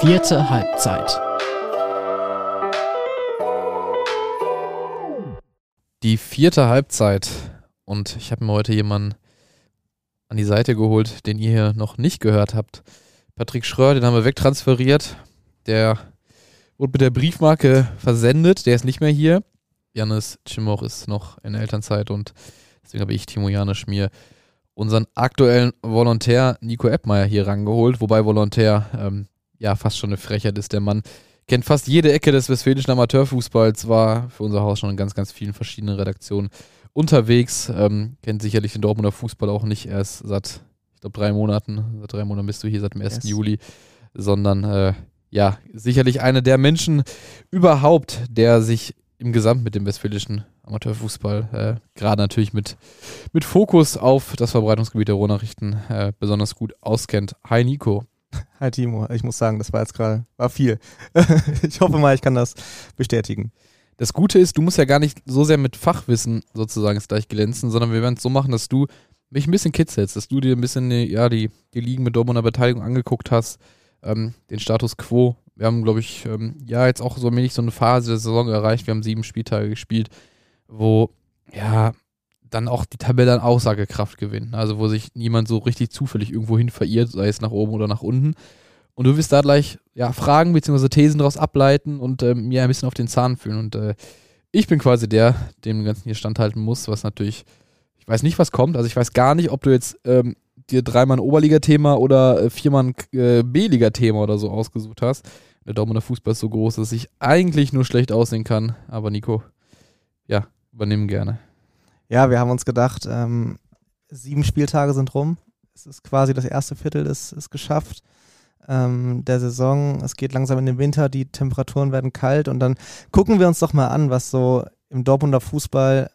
Vierte Halbzeit. Die vierte Halbzeit. Und ich habe mir heute jemanden an die Seite geholt, den ihr hier noch nicht gehört habt. Patrick Schröer, den haben wir wegtransferiert. Der wurde mit der Briefmarke versendet. Der ist nicht mehr hier. Janis Cimoch ist noch in Elternzeit und deswegen habe ich Timo Janisch mir unseren aktuellen Volontär Nico Eppmeier hier rangeholt, wobei Volontär ähm, ja fast schon eine Frechheit ist. Der Mann kennt fast jede Ecke des westfälischen Amateurfußballs, war für unser Haus schon in ganz, ganz vielen verschiedenen Redaktionen unterwegs, ähm, kennt sicherlich den Dortmunder Fußball auch nicht erst seit, ich glaube, drei Monaten. Seit drei Monaten bist du hier, seit dem 1. Yes. Juli, sondern äh, ja, sicherlich einer der Menschen überhaupt, der sich im Gesamt mit dem westfälischen Amateurfußball, äh, gerade natürlich mit, mit Fokus auf das Verbreitungsgebiet der Ruhrnachrichten, äh, besonders gut auskennt. Hi Nico. Hi Timo, ich muss sagen, das war jetzt gerade, war viel. ich hoffe mal, ich kann das bestätigen. Das Gute ist, du musst ja gar nicht so sehr mit Fachwissen sozusagen gleich glänzen, sondern wir werden es so machen, dass du mich ein bisschen kitzelst, dass du dir ein bisschen ja, die, die Ligen mit Dortmunder Beteiligung angeguckt hast, ähm, den Status quo. Wir haben, glaube ich, ähm, ja, jetzt auch so ein wenig so eine Phase der Saison erreicht. Wir haben sieben Spieltage gespielt, wo ja dann auch die Tabelle an Aussagekraft gewinnt. Also wo sich niemand so richtig zufällig irgendwo hin verirrt, sei es nach oben oder nach unten. Und du wirst da gleich ja, Fragen bzw. Thesen daraus ableiten und äh, mir ein bisschen auf den Zahn fühlen. Und äh, ich bin quasi der, dem Ganzen hier standhalten muss, was natürlich, ich weiß nicht, was kommt. Also ich weiß gar nicht, ob du jetzt ähm, dir dreimal ein Oberliga-Thema oder äh, viermal ein äh, B-Liga-Thema oder so ausgesucht hast. Der Dortmunder Fußball ist so groß, dass ich eigentlich nur schlecht aussehen kann. Aber Nico, ja, übernehmen gerne. Ja, wir haben uns gedacht, ähm, sieben Spieltage sind rum. Es ist quasi das erste Viertel ist, ist geschafft ähm, der Saison. Es geht langsam in den Winter, die Temperaturen werden kalt und dann gucken wir uns doch mal an, was so im Dortmunder Fußball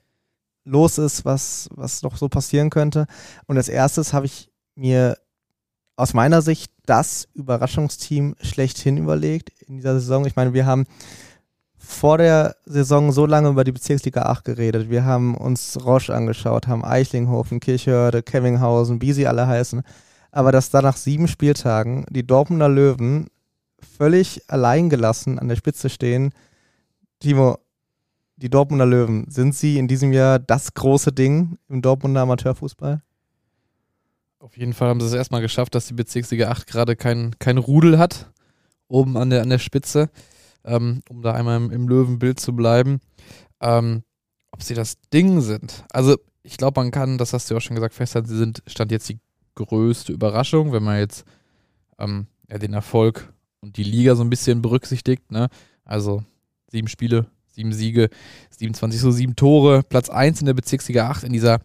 los ist, was, was noch so passieren könnte. Und als erstes habe ich mir aus meiner Sicht das Überraschungsteam schlechthin überlegt in dieser Saison. Ich meine, wir haben vor der Saison so lange über die Bezirksliga 8 geredet. Wir haben uns Roche angeschaut, haben Eichlinghofen, Kirchhörde, Kevinghausen, wie sie alle heißen aber dass da nach sieben Spieltagen die Dortmunder Löwen völlig alleingelassen an der Spitze stehen. Timo, die Dortmunder Löwen, sind sie in diesem Jahr das große Ding im Dortmunder Amateurfußball? Auf jeden Fall haben sie es erstmal geschafft, dass die Bezirksliga 8 gerade kein, kein Rudel hat, oben an der, an der Spitze, ähm, um da einmal im, im Löwenbild zu bleiben. Ähm, ob sie das Ding sind. Also, ich glaube, man kann, das hast du ja auch schon gesagt, festhalten, sie sind, stand jetzt die größte Überraschung, wenn man jetzt ähm, ja, den Erfolg und die Liga so ein bisschen berücksichtigt. Ne? Also sieben Spiele, sieben Siege, 27 so sieben Tore, Platz 1 in der Bezirksliga 8 in dieser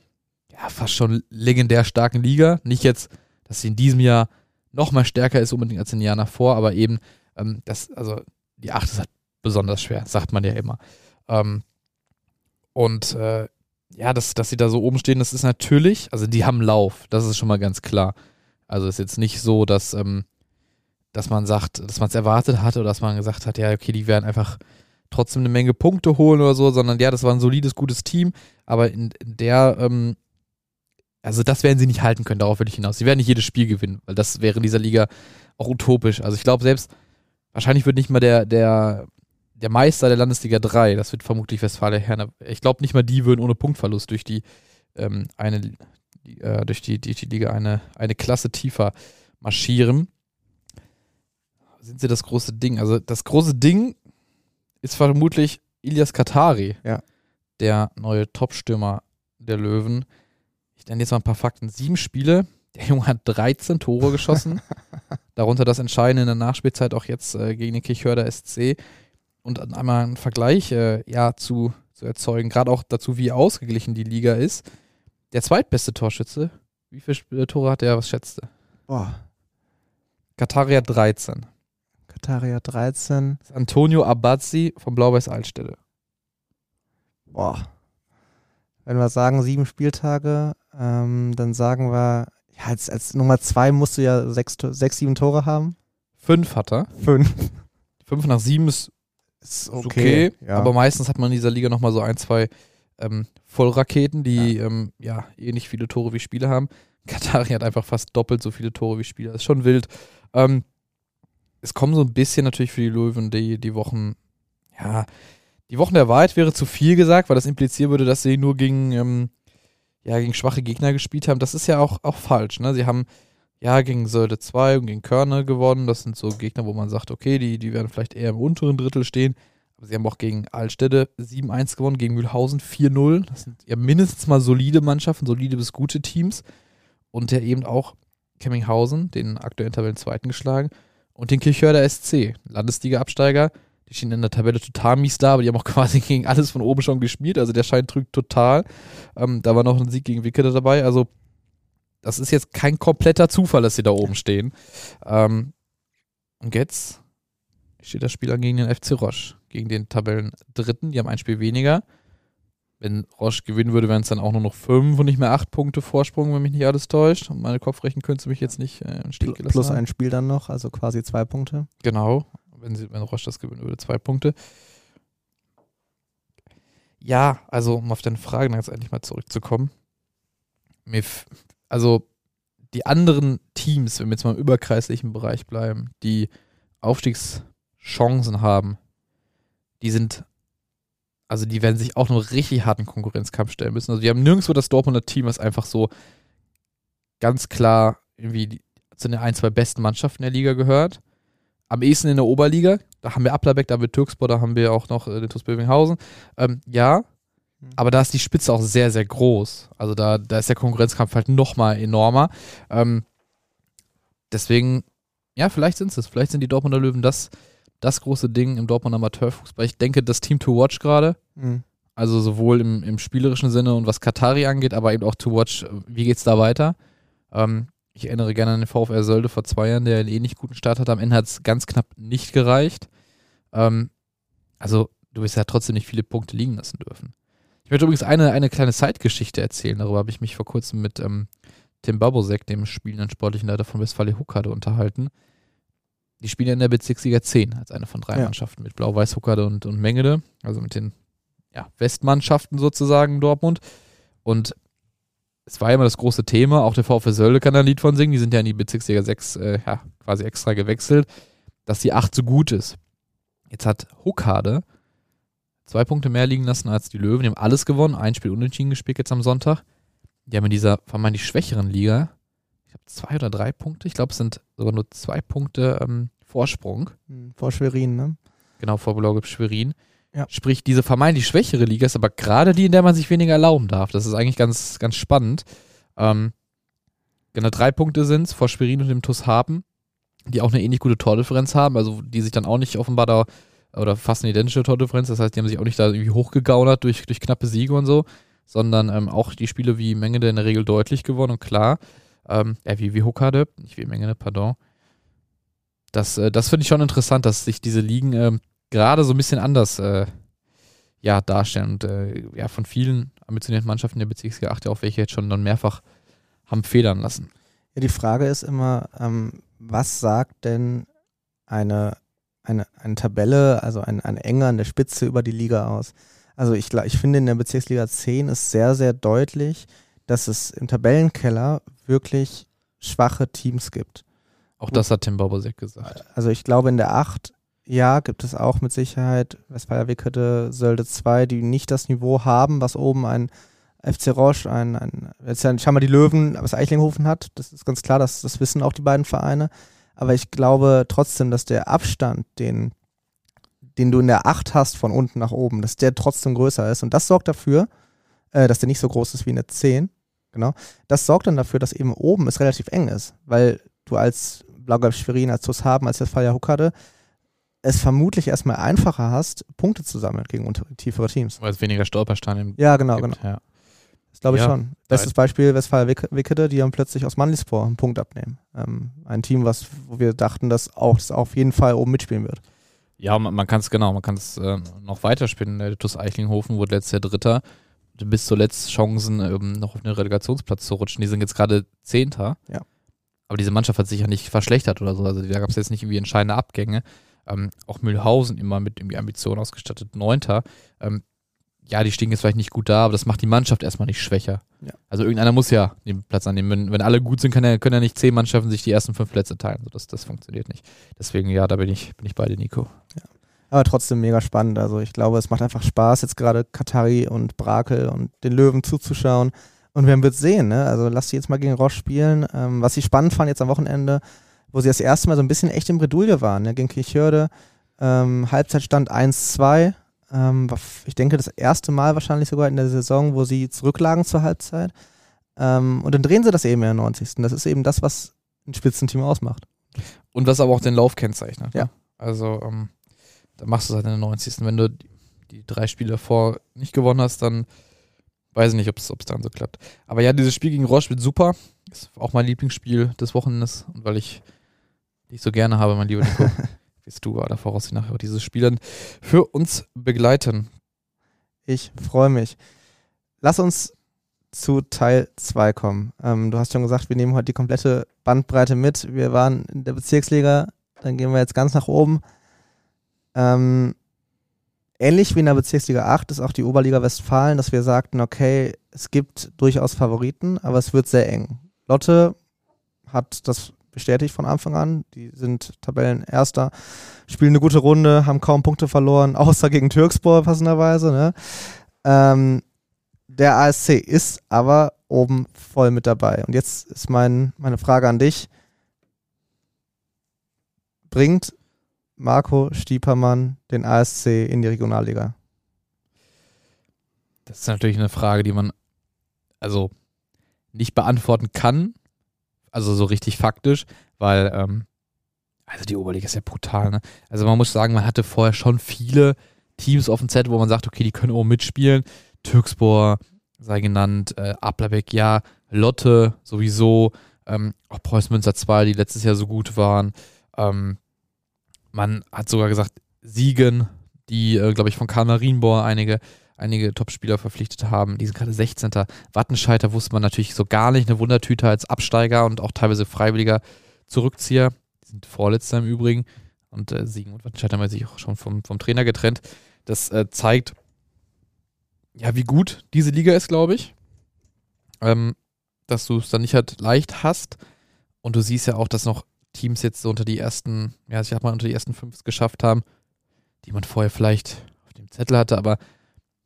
ja, fast schon legendär starken Liga. Nicht jetzt, dass sie in diesem Jahr noch mal stärker ist unbedingt als in den Jahren davor, aber eben, ähm, das, also die 8 ist halt besonders schwer, sagt man ja immer. Ähm, und äh, ja, dass, dass sie da so oben stehen, das ist natürlich, also die haben Lauf, das ist schon mal ganz klar. Also ist jetzt nicht so, dass, ähm, dass man sagt, dass man es erwartet hatte oder dass man gesagt hat, ja, okay, die werden einfach trotzdem eine Menge Punkte holen oder so, sondern ja, das war ein solides, gutes Team, aber in, in der, ähm, also das werden sie nicht halten können, darauf will ich hinaus. Sie werden nicht jedes Spiel gewinnen, weil das wäre in dieser Liga auch utopisch. Also ich glaube selbst, wahrscheinlich wird nicht mal der, der der Meister der Landesliga 3, das wird vermutlich Westfalia Herne. Ich glaube nicht mal die würden ohne Punktverlust durch die ähm, eine äh, durch die, die, die Liga eine, eine Klasse tiefer marschieren. Sind sie das große Ding? Also das große Ding ist vermutlich Ilias Katari, ja. der neue Topstürmer der Löwen. Ich nenne jetzt mal ein paar Fakten. Sieben Spiele, der Junge hat 13 Tore geschossen. Darunter das Entscheidende in der Nachspielzeit auch jetzt äh, gegen den Kirchhörder SC und einmal einen Vergleich äh, ja, zu, zu erzeugen, gerade auch dazu, wie ausgeglichen die Liga ist. Der zweitbeste Torschütze, wie viele Tore hat er, was schätzte? Boah. Kataria 13. Kataria 13. Antonio Abazzi von Blau-Weiß Altstelle. Boah. Wenn wir sagen sieben Spieltage, ähm, dann sagen wir, ja, als, als Nummer zwei musst du ja sechs, sechs, sieben Tore haben. Fünf hat er. Fünf. Fünf nach sieben ist ist okay, okay ja. aber meistens hat man in dieser Liga nochmal so ein, zwei ähm, Vollraketen, die ja. Ähm, ja ähnlich viele Tore wie Spiele haben. Katari hat einfach fast doppelt so viele Tore wie Spiele. Das ist schon wild. Ähm, es kommen so ein bisschen natürlich für die Löwen die, die Wochen, ja, die Wochen der Wahrheit wäre zu viel gesagt, weil das implizieren würde, dass sie nur gegen, ähm, ja, gegen schwache Gegner gespielt haben. Das ist ja auch, auch falsch. Ne? Sie haben ja gegen Sölde 2 und gegen Körner gewonnen. Das sind so Gegner, wo man sagt, okay, die, die werden vielleicht eher im unteren Drittel stehen. Aber sie haben auch gegen Altstädte 7-1 gewonnen, gegen Mühlhausen 4-0. Das sind ja mindestens mal solide Mannschaften, solide bis gute Teams. Und ja eben auch Kemminghausen, den aktuellen Tabellenzweiten geschlagen. Und den Kirchhörder SC, Landesliga-Absteiger die stehen in der Tabelle total mies da, aber die haben auch quasi gegen alles von oben schon gespielt. Also der Schein drückt total. Ähm, da war noch ein Sieg gegen Wickede dabei. Also das ist jetzt kein kompletter Zufall, dass sie da oben stehen. Ähm, und jetzt steht das Spiel an gegen den FC Roche, gegen den Tabellen Dritten. Die haben ein Spiel weniger. Wenn Roche gewinnen würde, wären es dann auch nur noch fünf und nicht mehr acht Punkte Vorsprung, wenn mich nicht alles täuscht. Und meine Kopfrechen könntest du mich jetzt nicht äh, in Stich gelassen Plus haben. ein Spiel dann noch, also quasi zwei Punkte. Genau wenn, sie, wenn Roche das gewinnen würde, zwei Punkte. Ja, also um auf deine Frage jetzt endlich mal zurückzukommen. Also die anderen Teams, wenn wir jetzt mal im überkreislichen Bereich bleiben, die Aufstiegschancen haben, die sind, also die werden sich auch noch richtig harten Konkurrenzkampf stellen müssen. Also wir haben nirgendwo das Dortmunder Team, was einfach so ganz klar irgendwie zu den ein, zwei besten Mannschaften der Liga gehört am ehesten in der Oberliga. Da haben wir Applerbeck, da haben wir Türkspor, da haben wir auch noch äh, den TuS Bövinghausen. Ähm, ja, mhm. aber da ist die Spitze auch sehr, sehr groß. Also da, da ist der Konkurrenzkampf halt nochmal enormer. Ähm, deswegen, ja, vielleicht sind es. Vielleicht sind die Dortmunder Löwen das, das große Ding im Dortmunder Amateurfußball. Ich denke, das Team to watch gerade. Mhm. Also sowohl im, im spielerischen Sinne und was Katari angeht, aber eben auch to watch, wie geht's da weiter. Ähm, ich erinnere gerne an den VfR Sölde vor zwei Jahren, der einen ähnlich guten Start hat. Am Ende hat es ganz knapp nicht gereicht. Ähm, also, du wirst ja trotzdem nicht viele Punkte liegen lassen dürfen. Ich möchte übrigens eine, eine kleine Zeitgeschichte erzählen. Darüber habe ich mich vor kurzem mit ähm, Tim Babosek, dem spielenden sportlichen Leiter von Westfalia Huckade, unterhalten. Die spielen ja in der Bezirksliga 10 als eine von drei ja. Mannschaften mit Blau-Weiß, Huckade und, und Mengede. Also mit den ja, Westmannschaften sozusagen Dortmund. Und es war ja immer das große Thema, auch der VfL Sölde kann ein Lied von singen, die sind ja in die Bezirksliga 6 äh, ja, quasi extra gewechselt, dass die 8 so gut ist. Jetzt hat Huckade zwei Punkte mehr liegen lassen als die Löwen, die haben alles gewonnen, ein Spiel unentschieden gespielt jetzt am Sonntag. Die haben in dieser vermeintlich schwächeren Liga, ich glaube zwei oder drei Punkte, ich glaube es sind sogar nur zwei Punkte ähm, Vorsprung. Hm, vor Schwerin, ne? Genau, vor Blau Schwerin. Ja. Sprich, diese vermeintlich schwächere Liga ist aber gerade die, in der man sich weniger erlauben darf. Das ist eigentlich ganz, ganz spannend. Ähm, genau, drei Punkte sind es vor Schwerin und dem TuS Haben, die auch eine ähnlich gute Tordifferenz haben, also die sich dann auch nicht offenbar da oder fast eine identische Tordifferenz, das heißt, die haben sich auch nicht da irgendwie hochgegaunert durch, durch knappe Siege und so, sondern ähm, auch die Spiele wie Mengende in der Regel deutlich gewonnen und klar, ähm, ja, wie, wie Huckade, nicht wie Mengende, pardon. Das, äh, das finde ich schon interessant, dass sich diese Ligen ähm, gerade so ein bisschen anders äh, ja, darstellen. Und äh, ja, von vielen ambitionierten Mannschaften der Bezirksliga 8 ja auch welche jetzt schon dann mehrfach haben federn lassen. Ja, die Frage ist immer, ähm, was sagt denn eine, eine, eine Tabelle, also ein, ein Enger an der Spitze über die Liga aus? Also ich, ich finde in der Bezirksliga 10 ist sehr, sehr deutlich, dass es im Tabellenkeller wirklich schwache Teams gibt. Auch das hat Tim Bobosek gesagt. Also ich glaube in der 8 ja, gibt es auch mit Sicherheit. Westfalia Wickede, Sölde 2, die nicht das Niveau haben, was oben ein FC Roche, ein, ein jetzt schau mal die Löwen, was Eichlinghofen hat. Das ist ganz klar, das, das wissen auch die beiden Vereine. Aber ich glaube trotzdem, dass der Abstand, den, den du in der 8 hast von unten nach oben, dass der trotzdem größer ist. Und das sorgt dafür, äh, dass der nicht so groß ist wie eine 10. Genau. Das sorgt dann dafür, dass eben oben es relativ eng ist, weil du als Blau-Gelb Schwerin, als TuS Haben, als Westfalia Huckade es vermutlich erstmal einfacher hast, Punkte zu sammeln gegen unter tiefere Teams. Weil es weniger Stolpersteine Ja, genau, gibt. genau. Ja. Das glaube ich ja, schon. Bestes Beispiel Westfalia Wickede, die dann plötzlich aus Manlispor einen Punkt abnehmen. Ähm, ein Team, was, wo wir dachten, dass auch das auf jeden Fall oben mitspielen wird. Ja, man, man kann es genau, man kann es äh, noch weiterspielen. Der TuS Eichlinghofen wurde letztes Jahr Dritter. Bis zuletzt Chancen, ähm, noch auf den Relegationsplatz zu rutschen. Die sind jetzt gerade Zehnter. Ja. Aber diese Mannschaft hat sich ja nicht verschlechtert oder so. Also da gab es jetzt nicht irgendwie entscheidende Abgänge. Ähm, auch Mühlhausen immer mit irgendwie Ambitionen ausgestattet, Neunter. Ähm, ja, die stehen jetzt vielleicht nicht gut da, aber das macht die Mannschaft erstmal nicht schwächer. Ja. Also irgendeiner muss ja den Platz annehmen. Wenn, wenn alle gut sind, kann er, können ja nicht zehn Mannschaften sich die ersten fünf Plätze teilen. Also das, das funktioniert nicht. Deswegen, ja, da bin ich, bin ich bei dir, Nico. Ja. Aber trotzdem mega spannend. Also ich glaube, es macht einfach Spaß, jetzt gerade Katari und Brakel und den Löwen zuzuschauen. Und wir wird sehen, ne? Also lass sie jetzt mal gegen Roche spielen. Ähm, was ich spannend fand jetzt am Wochenende, wo sie das erste Mal so ein bisschen echt im Bredouille waren, ne? gegen Kirchhörde. Ähm, Halbzeitstand 1-2. Ähm, ich denke, das erste Mal wahrscheinlich sogar in der Saison, wo sie zurücklagen zur Halbzeit. Ähm, und dann drehen sie das eben in der 90. Das ist eben das, was ein Spitzenteam ausmacht. Und was aber auch den Lauf kennzeichnet. Ne? Ja. Also, ähm, da machst du es halt in der 90. Wenn du die, drei Spiele vor nicht gewonnen hast, dann weiß ich nicht, ob es dann so klappt. Aber ja, dieses Spiel gegen Roche wird super. Ist auch mein Lieblingsspiel des Wochenendes. Und weil ich dich so gerne habe, mein lieber Nico. wirst du aller Voraussicht nachher auch dieses Spiel dann für uns begleiten. Ich freue mich. Lass uns zu Teil 2 kommen. Ähm, du hast schon gesagt, wir nehmen heute die komplette Bandbreite mit. Wir waren in der Bezirksliga, dann gehen wir jetzt ganz nach oben. Ähm, ähnlich wie in der Bezirksliga 8 ist auch die Oberliga Westfalen, dass wir sagten, okay, es gibt durchaus Favoriten, aber es wird sehr eng. Lotte hat das bestätigt von Anfang an. Die sind Tabellenerster, spielen eine gute Runde, haben kaum Punkte verloren, außer gegen Türkspor passenderweise. Ne? Ähm, der ASC ist aber oben voll mit dabei. Und jetzt ist mein, meine Frage an dich. Bringt Marco Stiepermann den ASC in die Regionalliga? Das ist natürlich eine Frage, die man also nicht beantworten kann, also so richtig faktisch, weil, ähm, also die Oberliga ist ja brutal, ne? Also man muss sagen, man hatte vorher schon viele Teams auf dem Set, wo man sagt, okay, die können oben mitspielen. Türkspor sei genannt, äh, Ablerbeck ja, Lotte sowieso, ähm, auch Preußen Münster 2, die letztes Jahr so gut waren. Ähm, man hat sogar gesagt, Siegen, die, äh, glaube ich, von Karl Marienbohr einige einige Topspieler verpflichtet haben. Die sind gerade 16. Wattenscheiter wusste man natürlich so gar nicht. Eine Wundertüte als Absteiger und auch teilweise freiwilliger Zurückzieher. Die sind Vorletzter im Übrigen. Und äh, Siegen und Wattenscheiter haben sich auch schon vom, vom Trainer getrennt. Das äh, zeigt, ja, wie gut diese Liga ist, glaube ich. Ähm, dass du es dann nicht halt leicht hast. Und du siehst ja auch, dass noch Teams jetzt so unter die ersten, ja, ich sag mal, unter die ersten fünf geschafft haben, die man vorher vielleicht auf dem Zettel hatte, aber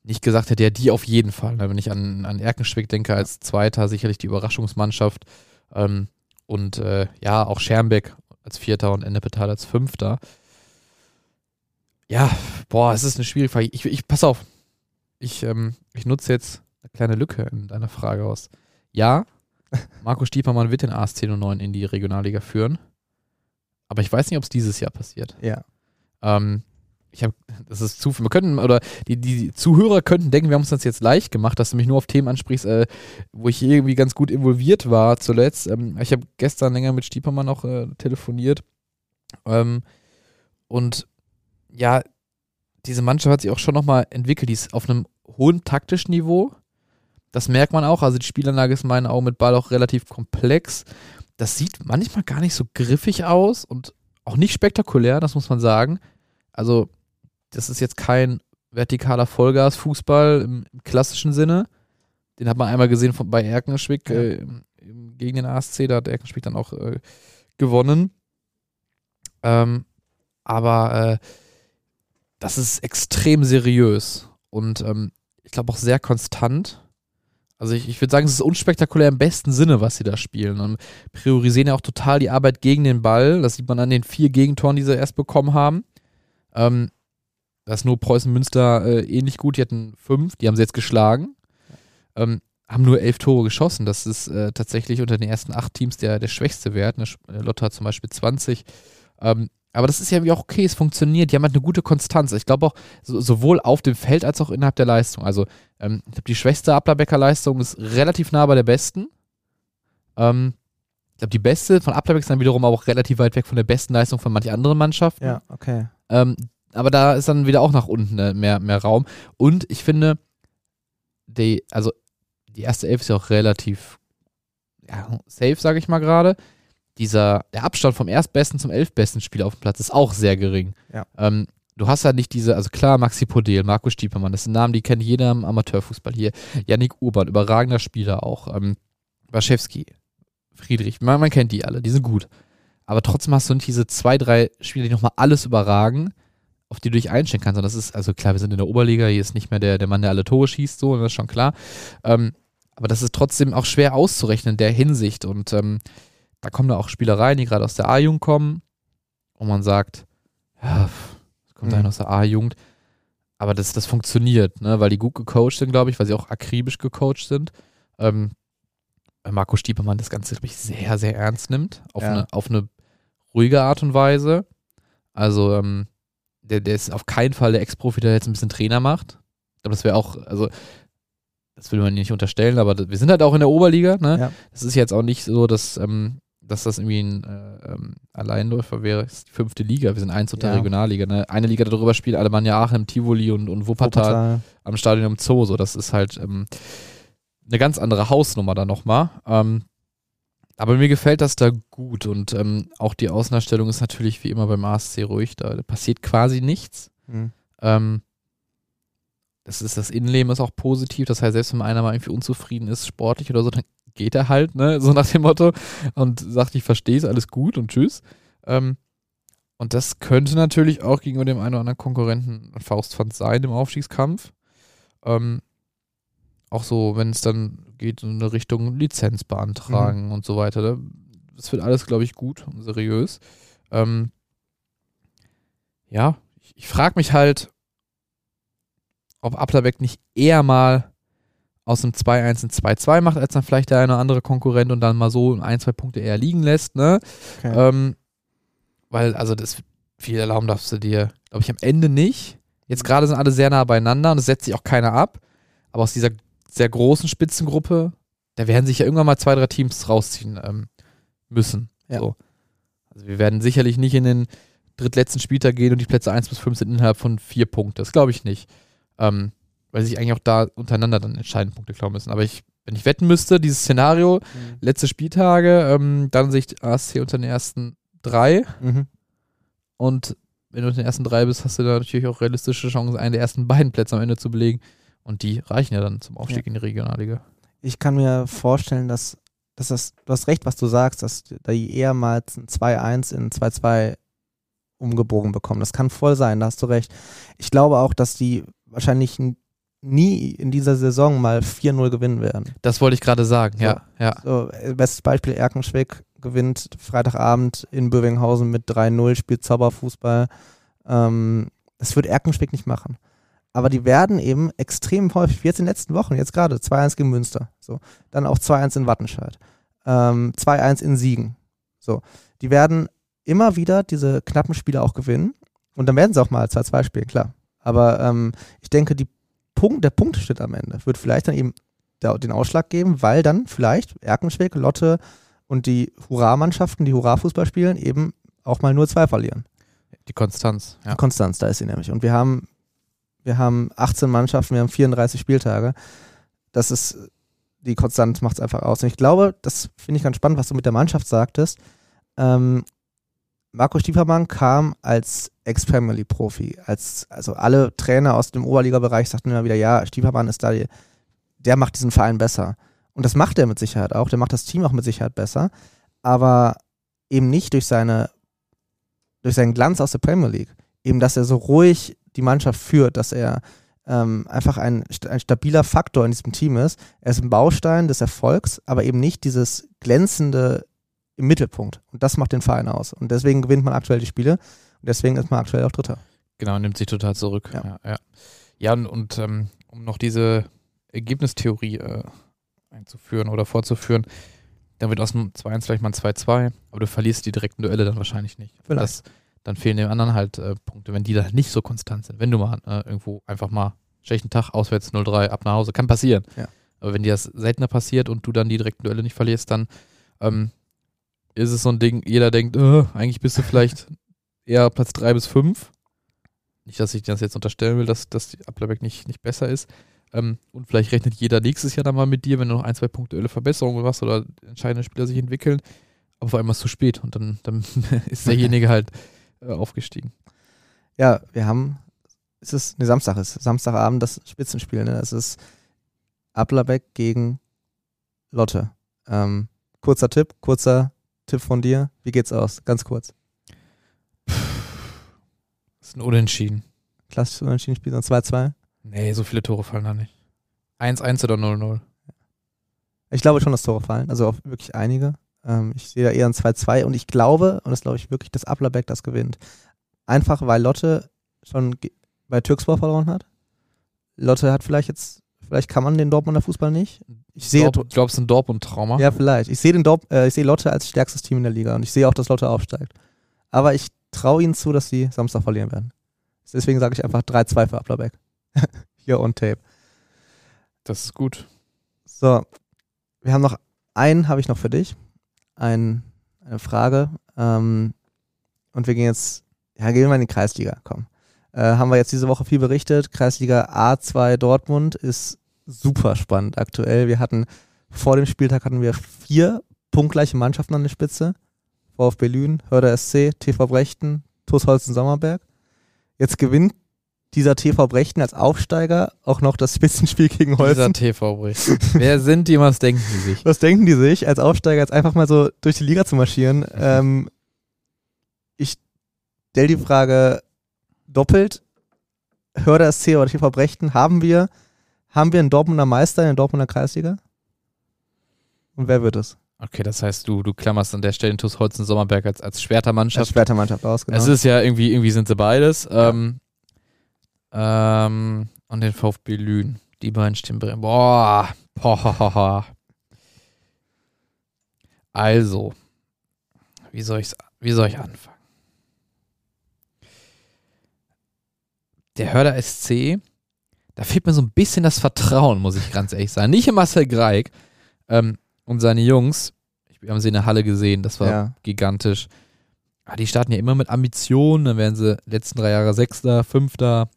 nicht gesagt hätte, ja, die auf jeden Fall. Wenn ich an, an Erkenschwick denke, als Zweiter sicherlich die Überraschungsmannschaft. Ähm, und äh, ja, auch Schermbeck als Vierter und Ennepetal als Fünfter. Ja, boah, es ist eine schwierige Frage. Ich, ich pass auf. Ich, ähm, ich nutze jetzt eine kleine Lücke in deiner Frage aus. Ja, Marco Stiepermann wird den AS 10 und 9 in die Regionalliga führen. Aber ich weiß nicht, ob es dieses Jahr passiert. Ja. Ähm, ich habe, das ist zu viel. Wir könnten, oder die, die Zuhörer könnten denken, wir haben uns das jetzt leicht gemacht, dass du mich nur auf Themen ansprichst, äh, wo ich irgendwie ganz gut involviert war zuletzt. Ähm, ich habe gestern länger mit Stiepermann auch äh, telefoniert. Ähm, und ja, diese Mannschaft hat sich auch schon nochmal entwickelt. Die ist auf einem hohen taktischen Niveau. Das merkt man auch. Also die Spielanlage ist in meinen Augen mit Ball auch relativ komplex. Das sieht manchmal gar nicht so griffig aus und auch nicht spektakulär, das muss man sagen. Also das ist jetzt kein vertikaler Vollgas-Fußball im, im, klassischen Sinne. Den hat man einmal gesehen von, bei Erkenschwick ja. äh, gegen den ASC, da hat Erkenschwick dann auch äh, gewonnen. Ähm, aber äh, das ist extrem seriös und ähm, ich glaube auch sehr konstant. Also ich, ich würde sagen, es ist unspektakulär im besten Sinne, was sie da spielen. Und priorisieren ja auch total die Arbeit gegen den Ball. Das sieht man an den vier Gegentoren, die sie erst bekommen haben. Ähm, da ist nur Preußen Münster äh, ähnlich gut. Die hatten fünf, die haben sie jetzt geschlagen. Ähm, haben nur elf Tore geschossen. Das ist äh, tatsächlich unter den ersten acht Teams der, der schwächste Wert. Ne? Lotte hat zum Beispiel 20. Ähm, aber das ist ja wie auch okay, es funktioniert. Die haben halt eine gute Konstanz. Ich glaube auch, so, sowohl auf dem Feld als auch innerhalb der Leistung. Also, ähm, ich glaube, die schwächste Ablerbecker Leistung ist relativ nah bei der besten. Ähm, ich glaube, die beste von Ablerbeck ist dann wiederum auch relativ weit weg von der besten Leistung von manchen anderen Mannschaften. Ja, okay. Ähm, aber da ist dann wieder auch nach unten äh, mehr, mehr Raum. Und ich finde, die, also die erste Elf ist ja auch relativ ja, safe, sage ich mal gerade. Dieser, der Abstand vom erstbesten zum elfbesten Spieler auf dem Platz ist auch sehr gering. Ja. Ähm, du hast halt nicht diese, also klar, Maxi Podel, Marco Stiepermann, das sind Namen, die kennt jeder im Amateurfußball hier. Yannick Urban, überragender Spieler auch. Ähm, Waschewski, Friedrich, man, man kennt die alle, die sind gut. Aber trotzdem hast du nicht diese zwei, drei Spieler, die nochmal alles überragen, auf die du dich einstellen kannst. Und das ist, also klar, wir sind in der Oberliga, hier ist nicht mehr der, der Mann, der alle Tore schießt, so, das ist schon klar. Ähm, aber das ist trotzdem auch schwer auszurechnen in der Hinsicht. Und ähm, da kommen da auch Spielereien, die gerade aus der A-Jugend kommen, wo man sagt, ja, das kommt mhm. einer aus der A-Jugend. Aber das, das funktioniert, ne? weil die gut gecoacht sind, glaube ich, weil sie auch akribisch gecoacht sind. Ähm, Marco Stiepermann das Ganze, glaube ich, sehr, sehr ernst nimmt. Auf, ja. eine, auf eine ruhige Art und Weise. Also, ähm, der, der ist auf keinen Fall der Ex-Profi, der jetzt ein bisschen Trainer macht. Aber das wäre auch, also, das will man nicht unterstellen, aber wir sind halt auch in der Oberliga, ne? Ja. Das ist jetzt auch nicht so, dass, ähm, dass das irgendwie ein äh, ähm, Alleinläufer wäre. Das ist die fünfte Liga, wir sind eins unter ja. Regionalliga, ne? Eine Liga darüber spielt Alemannia Aachen, Tivoli und, und Wuppertal, Wuppertal, am Stadion im Zoo, so, das ist halt ähm, eine ganz andere Hausnummer da nochmal. Ähm, aber mir gefällt das da gut und ähm, auch die Außenausstellung ist natürlich wie immer beim ASC ruhig, da passiert quasi nichts. Mhm. Ähm, das ist das Innenleben ist auch positiv, das heißt, selbst wenn einer mal irgendwie unzufrieden ist, sportlich oder so, dann geht er halt, ne, so nach dem Motto und sagt, ich verstehe es, alles gut und tschüss. Ähm, und das könnte natürlich auch gegenüber dem einen oder anderen Konkurrenten ein Faustpfand sein im Aufstiegskampf. Ähm, auch so, wenn es dann geht in eine Richtung Lizenz beantragen mhm. und so weiter. Das wird alles, glaube ich, gut und seriös. Ähm, ja, ich, ich frage mich halt, ob Applerbeck nicht eher mal aus einem 2-1 ein 2-2 macht, als dann vielleicht der eine oder andere Konkurrent und dann mal so ein, zwei Punkte eher liegen lässt, ne? Okay. Ähm, weil, also das viel erlauben darfst du dir, glaube ich, am Ende nicht. Jetzt gerade sind alle sehr nah beieinander und es setzt sich auch keiner ab. Aber aus dieser sehr großen Spitzengruppe, da werden sich ja irgendwann mal zwei, drei Teams rausziehen ähm, müssen. Ja. So. Also wir werden sicherlich nicht in den drittletzten Spieltag gehen und die Plätze 1 bis 5 sind innerhalb von vier Punkten. Das glaube ich nicht. Ähm, weil sich eigentlich auch da untereinander dann entscheidende Punkte klauen müssen. Aber ich, wenn ich wetten müsste, dieses Szenario, mhm. letzte Spieltage, ähm, dann sehe ich ASC unter den ersten drei. Mhm. Und wenn du unter den ersten drei bist, hast du da natürlich auch realistische Chancen, einen der ersten beiden Plätze am Ende zu belegen. Und die reichen ja dann zum Aufstieg ja. in die Regionalliga. Ich kann mir vorstellen, dass, dass das, du hast recht, was du sagst, dass die ehemals ein 2-1 in 2-2 umgebogen bekommen. Das kann voll sein, da hast du recht. Ich glaube auch, dass die wahrscheinlich nie in dieser Saison mal 4-0 gewinnen werden. Das wollte ich gerade sagen, so, ja. ja. So, bestes Beispiel, Erkenschwick gewinnt Freitagabend in Bövinghausen mit 3-0, spielt Zauberfußball. Ähm, das wird Erkenschwick nicht machen aber die werden eben extrem häufig, wie jetzt in den letzten Wochen, jetzt gerade 2-1 gegen Münster, so, dann auch 2-1 in Wattenscheid, ähm, 2-1 in Siegen, so, die werden immer wieder diese knappen Spiele auch gewinnen und dann werden sie auch mal 2-2 spielen, klar, aber ähm, ich denke, die Punkt, der Punkteschnitt am Ende wird vielleicht dann eben den Ausschlag geben, weil dann vielleicht Erkenschwick, Lotte und die Hurra-Mannschaften, die Hurra-Fußball spielen, eben auch mal nur zwei verlieren. Die Konstanz. Ja. Die Konstanz, da ist sie nämlich. Und wir haben wir haben 18 Mannschaften, wir haben 34 Spieltage. Das ist, die Konstanz macht es einfach aus. Und ich glaube, das finde ich ganz spannend, was du mit der Mannschaft sagtest. Ähm, Marco Stiefermann kam als Ex-Premier League-Profi. Als, also alle Trainer aus dem Oberliga-Bereich sagten immer wieder, ja, Stiefermann ist da, der macht diesen Verein besser. Und das macht er mit Sicherheit auch, der macht das Team auch mit Sicherheit besser, aber eben nicht durch seine, durch seinen Glanz aus der Premier League. Eben, dass er so ruhig die Mannschaft führt, dass er ähm, einfach ein, ein stabiler Faktor in diesem Team ist. Er ist ein Baustein des Erfolgs, aber eben nicht dieses glänzende im Mittelpunkt. Und das macht den Verein aus. Und deswegen gewinnt man aktuell die Spiele. Und deswegen ist man aktuell auch Dritter. Genau, nimmt sich total zurück. Ja, ja, ja. ja und, und ähm, um noch diese Ergebnistheorie äh, einzuführen oder fortzuführen, dann wird aus dem 2-1 vielleicht mal ein 2-2, aber du verlierst die direkten Duelle dann wahrscheinlich nicht. Vielleicht. Das, dann fehlen dem anderen halt äh, Punkte, wenn die da nicht so konstant sind. Wenn du mal äh, irgendwo einfach mal schlechten Tag, auswärts 0-3, ab nach Hause, kann passieren. Ja. Aber wenn dir das seltener passiert und du dann die direkten Duelle nicht verlierst, dann ähm, ist es so ein Ding, jeder denkt, äh, eigentlich bist du vielleicht eher Platz 3 bis 5. Nicht, dass ich das jetzt unterstellen will, dass, dass die Ablerbeck nicht, nicht besser ist. Ähm, und vielleicht rechnet jeder nächstes Jahr dann mal mit dir, wenn du noch ein, zwei Punkte Verbesserungen machst oder entscheidende Spieler sich entwickeln. Aber vor allem ist es zu spät und dann, dann ist derjenige halt äh, aufgestiegen. Ja, wir haben, es ist, ne, Samstag ist, Samstagabend das Spitzenspiel, ne? Es ist Ablerbeck gegen Lotte. Ähm, kurzer Tipp, kurzer Tipp von dir. Wie geht's aus? Ganz kurz. Das ist ein Unentschieden. Klassisches Unentschieden-Spiel, so 2-2. Nee, so viele Tore fallen da nicht. 1-1 oder 0-0. Ich glaube schon, dass Tore fallen, also auch wirklich einige. Ähm, ich sehe da eher ein 2-2 und ich glaube, und das glaube ich wirklich, dass Ablerbeck das gewinnt. Einfach weil Lotte schon bei Türkspor verloren hat. Lotte hat vielleicht jetzt, vielleicht kann man den Dortmunder Fußball nicht. Ich sehe, Dortmund, glaubst du ein Dortmund-Trauma? ja vielleicht. Ich sehe den Dorp, äh, ich sehe Lotte als stärkstes Team in der Liga und ich sehe auch, dass Lotte aufsteigt. Aber ich traue ihnen zu, dass sie Samstag verlieren werden. Deswegen sage ich einfach 3-2 für Ablerbeck. Hier on tape. Das ist gut. So, wir haben noch einen, habe ich noch für dich. Ein, eine Frage. Ähm, und wir gehen jetzt, ja, gehen wir in die Kreisliga, komm. Äh, haben wir jetzt diese Woche viel berichtet. Kreisliga A2 Dortmund ist super spannend aktuell. Wir hatten, vor dem Spieltag hatten wir vier punktgleiche Mannschaften an der Spitze. VfB Lünen, Hörder SC, TV Brechten, TuS Holzen Sommerberg. Jetzt gewinnt dieser TV Brechten als Aufsteiger auch noch das Spitzenspiel gegen Dieser Holzen. TV-Bericht. Wer sind die, was denken die sich? Was denken die sich, als Aufsteiger jetzt einfach mal so durch die Liga zu marschieren? Ähm, ich stelle die Frage doppelt. Hörder SC oder TV Brechten, haben wir, haben wir einen Dortmunder Meister in der Dortmunder Kreisliga? Und wer wird es? Okay, das heißt, du, du klammerst an der Stelle den TuS Holzen Sommerberg als, als Als Schwertermannschaft. Schwertermannschaft aus, genau. Es ist ja irgendwie, irgendwie sind sie beides. Ähm, ähm, und den VfB Lünen. Die beiden stehen drin. Boah. Boah. Also, wie soll ich's, wie soll ich anfangen? Der Hörder SC, da fehlt mir so ein bisschen das Vertrauen, muss ich ganz ehrlich sagen. Nicht in Marcel Greig ähm, und seine Jungs. Wir haben sie in der Halle gesehen, das war ja. gigantisch. Aber die starten ja immer mit Ambitionen, dann werden sie letzten drei Jahre Sechster, Fünfter,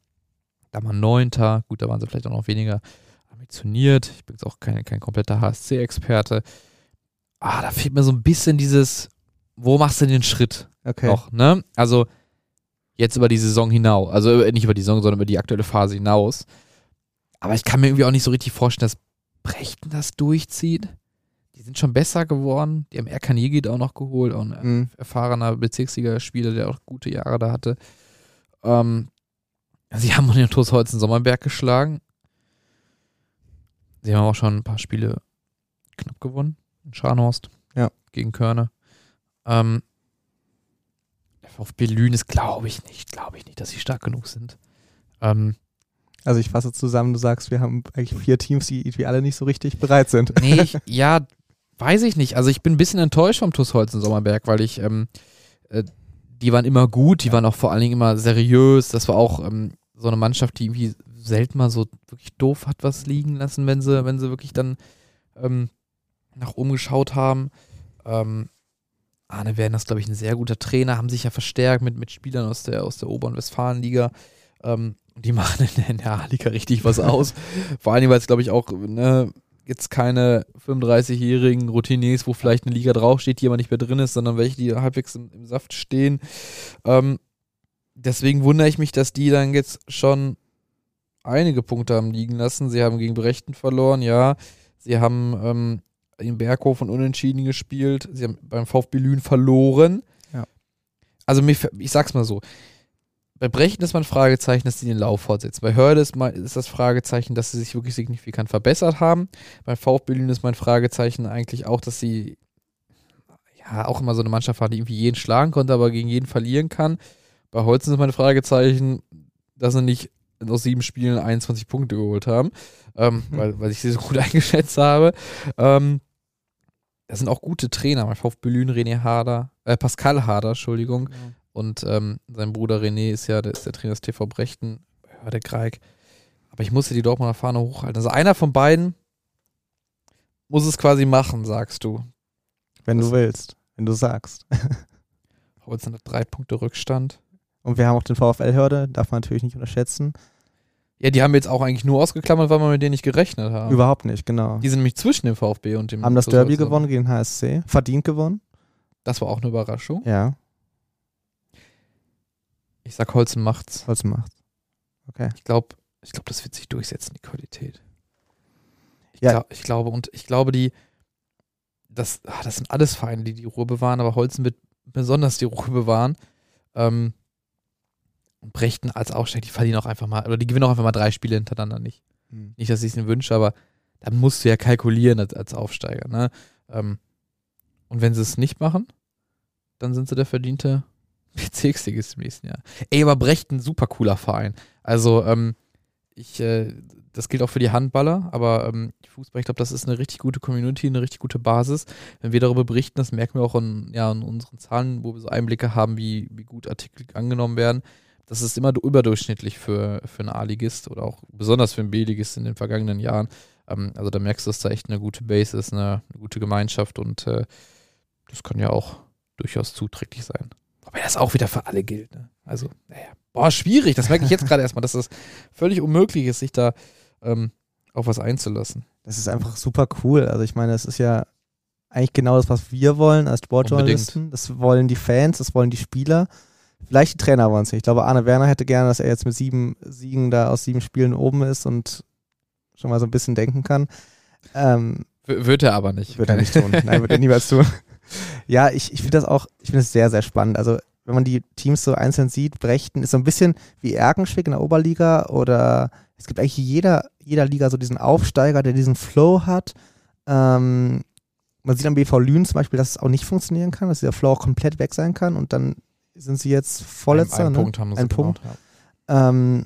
da mal Neunter. Gut, da waren sie vielleicht auch noch weniger ambitioniert. Ich bin jetzt auch kein, kein kompletter HSC-Experte. Ah, da fehlt mir so ein bisschen dieses, wo machst du den Schritt Okay. noch, ne? Also jetzt über die Saison hinaus, also äh, nicht über die Saison, sondern über die aktuelle Phase hinaus. Aber ich kann mir irgendwie auch nicht so richtig vorstellen, dass Brechten das durchzieht. Die sind schon besser geworden. Die haben Erkan Yigit auch noch geholt, auch ein Mhm. erfahrener Bezirksliga-Spieler, der auch gute Jahre da hatte. Ähm, sie haben den TuS Holzen Sommerberg geschlagen. Sie haben auch schon ein paar Spiele knapp gewonnen. In Scharnhorst. Ja. Gegen Körner. Ähm, der VfB Lünen ist, glaube ich nicht, glaube ich nicht, dass sie stark genug sind. Ähm, Also ich fasse zusammen, du sagst, wir haben eigentlich vier Teams, die irgendwie alle nicht so richtig bereit sind. Nee, ich, ja, weiß ich nicht. Also ich bin ein bisschen enttäuscht vom TuS Holzen Sommerberg, weil ich, ähm, äh, die waren immer gut, die waren auch vor allen Dingen immer seriös. Das war auch ähm, so eine Mannschaft, die irgendwie selten mal so wirklich doof hat was liegen lassen, wenn sie, wenn sie wirklich dann ähm, nach oben geschaut haben. Ähm, Arne Werden ist, glaube ich, ein sehr guter Trainer, haben sich ja verstärkt mit, mit Spielern aus der, aus der Oberen Westfalenliga. Ähm, und die machen in der, in der A-Liga richtig was aus. Vor allem, weil es, glaube ich, auch ne, jetzt keine 35-jährigen Routiniers, wo vielleicht eine Liga draufsteht, die aber nicht mehr drin ist, sondern welche, die halbwegs im, im Saft stehen. Ähm, deswegen wundere ich mich, dass die dann jetzt schon einige Punkte haben liegen lassen. Sie haben gegen Brechten verloren, ja. Sie haben ähm, in Berghof und Unentschieden gespielt. Sie haben beim VfB Lünen verloren. Ja. Also mir, ich sag's mal so. Bei Brechten ist mein Fragezeichen, dass sie den Lauf fortsetzen. Bei Hörde ist, mein, ist das Fragezeichen, dass sie sich wirklich signifikant verbessert haben. Bei VfB Lünen ist mein Fragezeichen eigentlich auch, dass sie ja auch immer so eine Mannschaft war, die irgendwie jeden schlagen konnte, aber gegen jeden verlieren kann. Bei Holzen ist mein Fragezeichen, dass sie nicht aus sieben Spielen 21 Punkte geholt haben, ähm, Hm. weil, weil ich sie so gut eingeschätzt habe. Ähm, das sind auch gute Trainer. Bei VfB Lünen, René Harder, äh, Pascal Harder, Entschuldigung. Und ähm, sein Bruder René ist ja der, ist der Trainer des TV Brechten, Hörde Greig. Aber ich musste die Dortmunder Fahne hochhalten. Also einer von beiden muss es quasi machen, sagst du. Wenn Das- du willst, wenn du sagst. Holzen hat drei Punkte Rückstand. Und wir haben auch den VfL-Hörde, darf man natürlich nicht unterschätzen. Ja, die haben wir jetzt auch eigentlich nur ausgeklammert, weil wir mit denen nicht gerechnet haben. Überhaupt nicht, genau. Die sind nämlich zwischen dem VfB und dem. haben das Derby gewonnen gegen HSC. Verdient gewonnen. Das war auch eine Überraschung. Ja. Ich sag, Holzen macht's. Holzen macht's. Okay. Ich glaube, ich glaub, das wird sich durchsetzen, die Qualität. Ich, Ja. glaub, ich glaube, und ich glaube, die, das, ah, das sind alles Vereine, die die Ruhe bewahren, aber Holzen wird besonders die Ruhe bewahren. Ähm, und Brechten als Aufsteiger, die verlieren auch einfach mal, oder die gewinnen auch einfach mal drei Spiele hintereinander nicht. Nicht, dass ich es mir wünsche, aber da musst du ja kalkulieren als, als Aufsteiger. Ne? Ähm, und wenn sie es nicht machen, dann sind sie der verdiente Bezirksligist im nächsten Jahr. Ey, aber Brechten, super cooler Verein. Also, ähm, ich, äh, das gilt auch für die Handballer, aber ähm, Fußball, ich glaube, das ist eine richtig gute Community, eine richtig gute Basis. Wenn wir darüber berichten, das merken wir auch in, ja, in unseren Zahlen, wo wir so Einblicke haben, wie, wie gut Artikel angenommen werden. Das ist immer überdurchschnittlich für, für einen A-Ligist oder auch besonders für einen B-Ligist in den vergangenen Jahren. Ähm, also da merkst du, dass da echt eine gute Base ist, eine, eine gute Gemeinschaft und äh, das kann ja auch durchaus zuträglich sein. Wobei das auch wieder für alle gilt. Ne? Also, naja, boah, schwierig. Das merke ich jetzt gerade erstmal, dass das völlig unmöglich ist, sich da ähm, auf was einzulassen. Das ist einfach super cool. Also ich meine, das ist ja eigentlich genau das, was wir wollen als Sportjournalisten. Das wollen die Fans, das wollen die Spieler. Vielleicht die Trainer wollen es nicht. Ich glaube, Arne Werner hätte gerne, dass er jetzt mit sieben Siegen da aus sieben Spielen oben ist und schon mal so ein bisschen denken kann. Ähm, wird er aber nicht. wird er nicht tun. Nein, wird er niemals tun. Ja, ich, ich finde das auch, ich finde es sehr, sehr spannend. Also, wenn man die Teams so einzeln sieht, Brechten ist so ein bisschen wie Erkenschwick in der Oberliga oder es gibt eigentlich jeder, jeder Liga so diesen Aufsteiger, der diesen Flow hat. Ähm, man sieht am BV Lünen zum Beispiel, dass es auch nicht funktionieren kann, dass dieser Flow auch komplett weg sein kann und dann sind sie jetzt Vorletzter. Ein, ein ne? Punkt haben sie Ein genau, Punkt. ja. Ähm,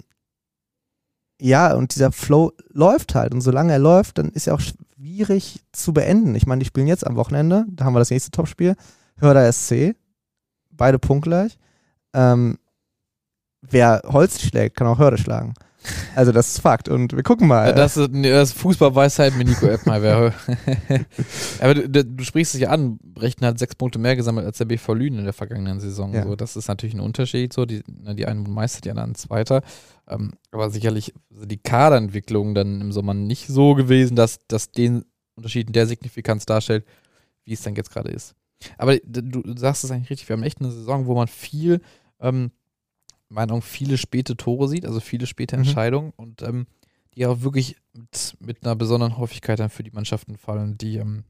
ja, und dieser Flow läuft halt. Und solange er läuft, dann ist er auch schwierig zu beenden. Ich meine, die spielen jetzt am Wochenende, da haben wir das nächste Topspiel. Hörder SC, beide punktgleich. Ähm, wer Holz schlägt, kann auch Hörde schlagen. Also das ist Fakt. Und wir gucken mal. Das ist, das Fußballweisheit mit Nico Eppmeier. Aber du, du, sprichst es ja an, Brechten hat sechs Punkte mehr gesammelt als der BV Lünen in der vergangenen Saison. Ja. So, das ist natürlich ein Unterschied. So, die, die einen Meister, die anderen Zweiter. Ähm, aber sicherlich also die Kaderentwicklung dann im Sommer nicht so gewesen, dass das den Unterschied in der Signifikanz darstellt, wie es dann jetzt gerade ist. Aber du sagst es eigentlich richtig, wir haben echt eine Saison, wo man viel, ähm, meiner Meinung viele späte Tore sieht, also viele späte Mhm. Entscheidungen und ähm, die auch wirklich mit, mit einer besonderen Häufigkeit dann für die Mannschaften fallen, die, ähm,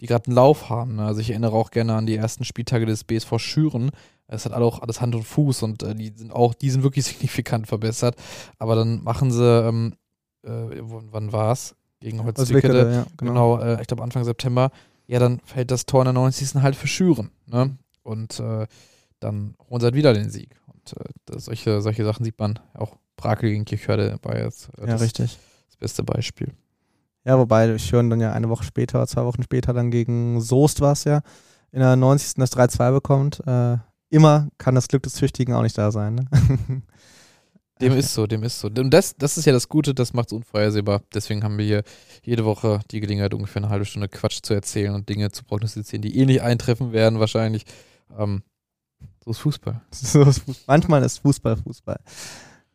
die gerade einen Lauf haben. Ne? Also ich erinnere auch gerne an die ersten Spieltage des BSV Schüren. Es hat alle auch alles Hand und Fuß und äh, die sind auch, die sind wirklich signifikant verbessert. Aber dann machen sie, ähm, äh, wann war es? Gegen Holzwickede. Holzwickede, ja, genau. Genau, äh, ich glaube Anfang September. Ja, dann fällt das Tor in der 90. halt für Schüren. Ne? Und äh, dann holen sie halt wieder den Sieg. Und äh, solche, solche Sachen sieht man auch. Brakel gegen Kirchhörde war jetzt äh, Ja, das, richtig. das beste Beispiel. Ja, wobei Schön dann ja eine Woche später, zwei Wochen später dann gegen Soest war es ja, in der 90. das 3-2 bekommt. Äh, immer kann das Glück des Tüchtigen auch nicht da sein. Ne? Dem ist so, dem ist so. Und das, das ist ja das Gute, das macht es unvorhersehbar. Deswegen haben wir hier jede Woche die Gelegenheit, ungefähr eine halbe Stunde Quatsch zu erzählen und Dinge zu prognostizieren, die eh nicht eintreffen werden, wahrscheinlich. Ähm, so ist Fußball. So ist Fuß- Manchmal ist Fußball Fußball.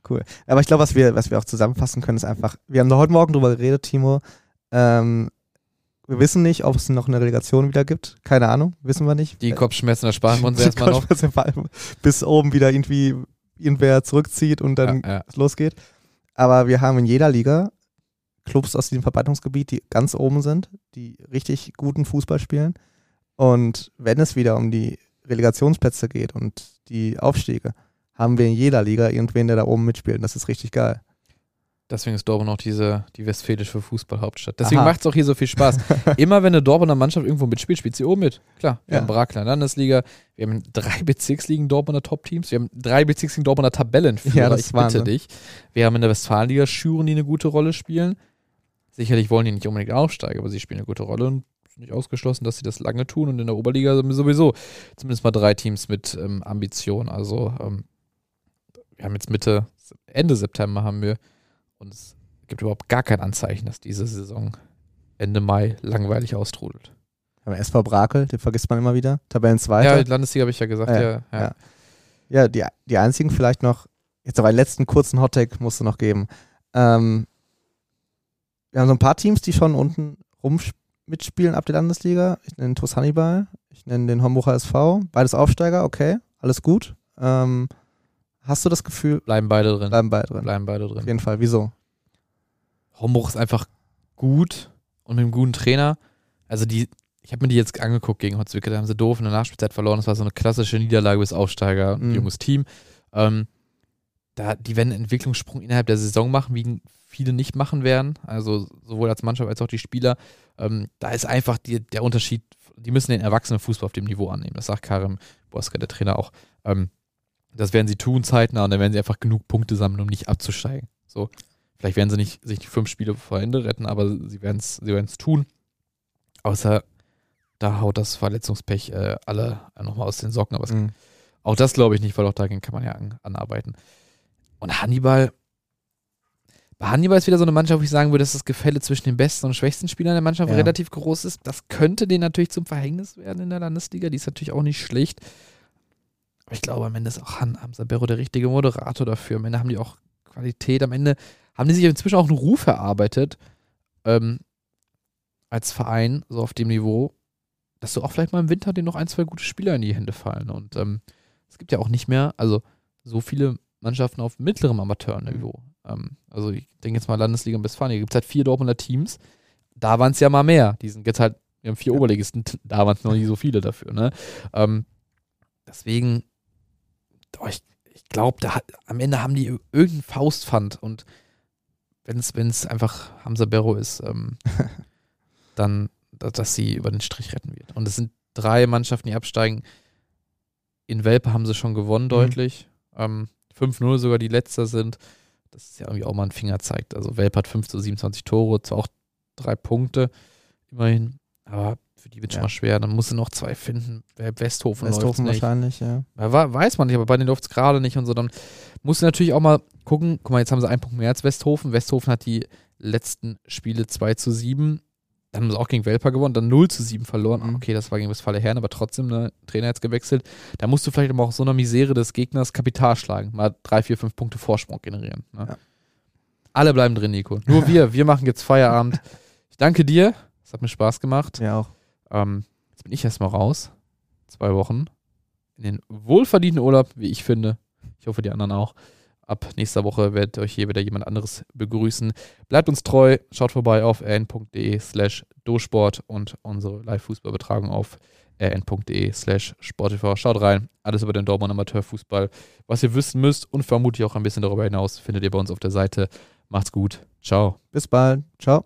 Cool. Aber ich glaube, was wir, was wir auch zusammenfassen können, ist einfach, wir haben da heute Morgen drüber geredet, Timo. Ähm, wir wissen nicht, ob es noch eine Relegation wieder gibt. Keine Ahnung, wissen wir nicht. Die Kopfschmerzen ersparen wir uns erstmal noch. Bis oben wieder irgendwie irgendwer zurückzieht und dann Ja, ja. losgeht. Aber wir haben in jeder Liga Clubs aus diesem Verbreitungsgebiet, die ganz oben sind, die richtig guten Fußball spielen. Und wenn es wieder um die Relegationsplätze geht und die Aufstiege, haben wir in jeder Liga irgendwen, der da oben mitspielt. Und das ist richtig geil. Deswegen ist Dortmund auch diese, die westfälische Fußballhauptstadt. Deswegen macht es auch hier so viel Spaß. Immer wenn eine Dortmunder Mannschaft irgendwo mitspielt, spielt sie oben mit. Klar, wir Ja. haben Brakler Landesliga, wir haben drei Bezirksligen Dortmunder Top-Teams, wir haben drei Bezirksligen Dortmunder Tabellenführer, Ja, das ich bitte dich. Wir haben in der Westfalenliga Schüren, die eine gute Rolle spielen. Sicherlich wollen die nicht unbedingt aufsteigen, aber sie spielen eine gute Rolle und nicht ausgeschlossen, dass sie das lange tun. Und in der Oberliga sowieso zumindest mal drei Teams mit ähm, Ambition. Also ähm, wir haben jetzt Mitte, Ende September haben wir und es gibt überhaupt gar kein Anzeichen, dass diese Saison Ende Mai langweilig austrudelt. Aber SV Brakel, den vergisst man immer wieder. Tabellenzweiter. Ja, Landesliga habe ich ja gesagt, Ja, ja. ja. ja. Die, die einzigen vielleicht noch, jetzt aber einen letzten kurzen Hottag musst du noch geben. Ähm, wir haben so ein paar Teams, die schon unten rum mitspielen ab der Landesliga. Ich nenne TuS Hannibal, ich nenne den Homburger SV, beides Aufsteiger, okay, alles gut. Ähm, Hast du das Gefühl, Bleiben beide drin. bleiben beide drin? Bleiben beide Auf drin. jeden Fall. Wieso? Hombruch ist einfach gut und mit einem guten Trainer. Also die, ich habe mir die jetzt angeguckt gegen Hotzwicke, da haben sie doof in der Nachspielzeit verloren. Das war so eine klassische Niederlage bis Aufsteiger, ein Mhm. junges Team. Ähm, da, die werden einen Entwicklungssprung innerhalb der Saison machen, wie viele nicht machen werden. Also sowohl als Mannschaft als auch die Spieler. Ähm, da ist einfach die, der Unterschied, die müssen den Erwachsenenfußball auf dem Niveau annehmen. Das sagt Karim Boska, der Trainer auch. Ähm, das werden sie tun zeitnah und dann werden sie einfach genug Punkte sammeln, um nicht abzusteigen. So, vielleicht werden sie nicht sich die fünf Spiele vor Ende retten, aber sie werden es sie werden's tun. Außer da haut das Verletzungspech äh, alle nochmal aus den Socken. Aber Mhm. auch das glaube ich nicht, weil auch dagegen kann man ja an, anarbeiten. Und Hannibal, bei Hannibal ist wieder so eine Mannschaft, wo ich sagen würde, dass das Gefälle zwischen den besten und schwächsten Spielern der Mannschaft Ja. relativ groß ist. Das könnte denen natürlich zum Verhängnis werden in der Landesliga. Die ist natürlich auch nicht schlecht. Aber ich glaube, am Ende ist auch Han Hamza Berro der richtige Moderator dafür. Am Ende haben die auch Qualität. Am Ende haben die sich inzwischen auch einen Ruf erarbeitet ähm, als Verein, so auf dem Niveau, dass du auch vielleicht mal im Winter dir noch ein, zwei gute Spieler in die Hände fallen. Und ähm, es gibt ja auch nicht mehr, also so viele Mannschaften auf mittlerem Amateurniveau. Ähm, also ich denke jetzt mal Landesliga in Westfalen, hier gibt es halt vier Dortmunder Teams. Da waren es ja mal mehr. Die sind jetzt halt, wir haben vier Oberligisten, da waren es noch nicht so viele dafür. Ne? Ähm, deswegen, oh, ich, ich glaube, am Ende haben die irgendeinen Faustpfand und wenn es einfach Hamza Berro ist, ähm, dann, da- dass sie über den Strich retten wird. Und es sind drei Mannschaften, die absteigen. In Welpe haben sie schon gewonnen, deutlich. Ähm, 5-0 sogar die letzter sind. Das ist ja irgendwie auch mal ein Fingerzeig. Also Welpe hat 5 zu 27 Tore, zwar auch drei Punkte, immerhin. Aber für die wird schon Ja. mal schwer. Dann musst du noch zwei finden. Wer- Westhofen, Westhofen wahrscheinlich, ja. Ja, weiß man nicht, aber bei denen läuft es gerade nicht und so. Dann musst du natürlich auch mal gucken. Guck mal, jetzt haben sie einen Punkt mehr als Westhofen. Westhofen hat die letzten Spiele 2 zu 7. Dann haben sie auch gegen Welper gewonnen, dann 0 zu 7 verloren. Mhm. Okay, das war gegen Westfalia Herren, aber trotzdem, ne, Trainer jetzt gewechselt. Da musst du vielleicht aber auch so einer Misere des Gegners Kapital schlagen. Mal 3, 4, 5 Punkte Vorsprung generieren. Ne? Ja. Alle bleiben drin, Nico. Nur wir. wir machen jetzt Feierabend. Ich danke dir. Es hat mir Spaß gemacht. Ja, auch. Ähm, jetzt bin ich erstmal raus. Zwei Wochen. In den wohlverdienten Urlaub, wie ich finde. Ich hoffe, die anderen auch. Ab nächster Woche wird euch hier wieder jemand anderes begrüßen. Bleibt uns treu. Schaut vorbei auf rn.de slash dosport und unsere Live-Fußballbetragung auf rn.de slash sportv. Schaut rein. Alles über den Dortmund Amateurfußball. Was ihr wissen müsst und vermutlich auch ein bisschen darüber hinaus, findet ihr bei uns auf der Seite. Macht's gut. Ciao. Bis bald. Ciao.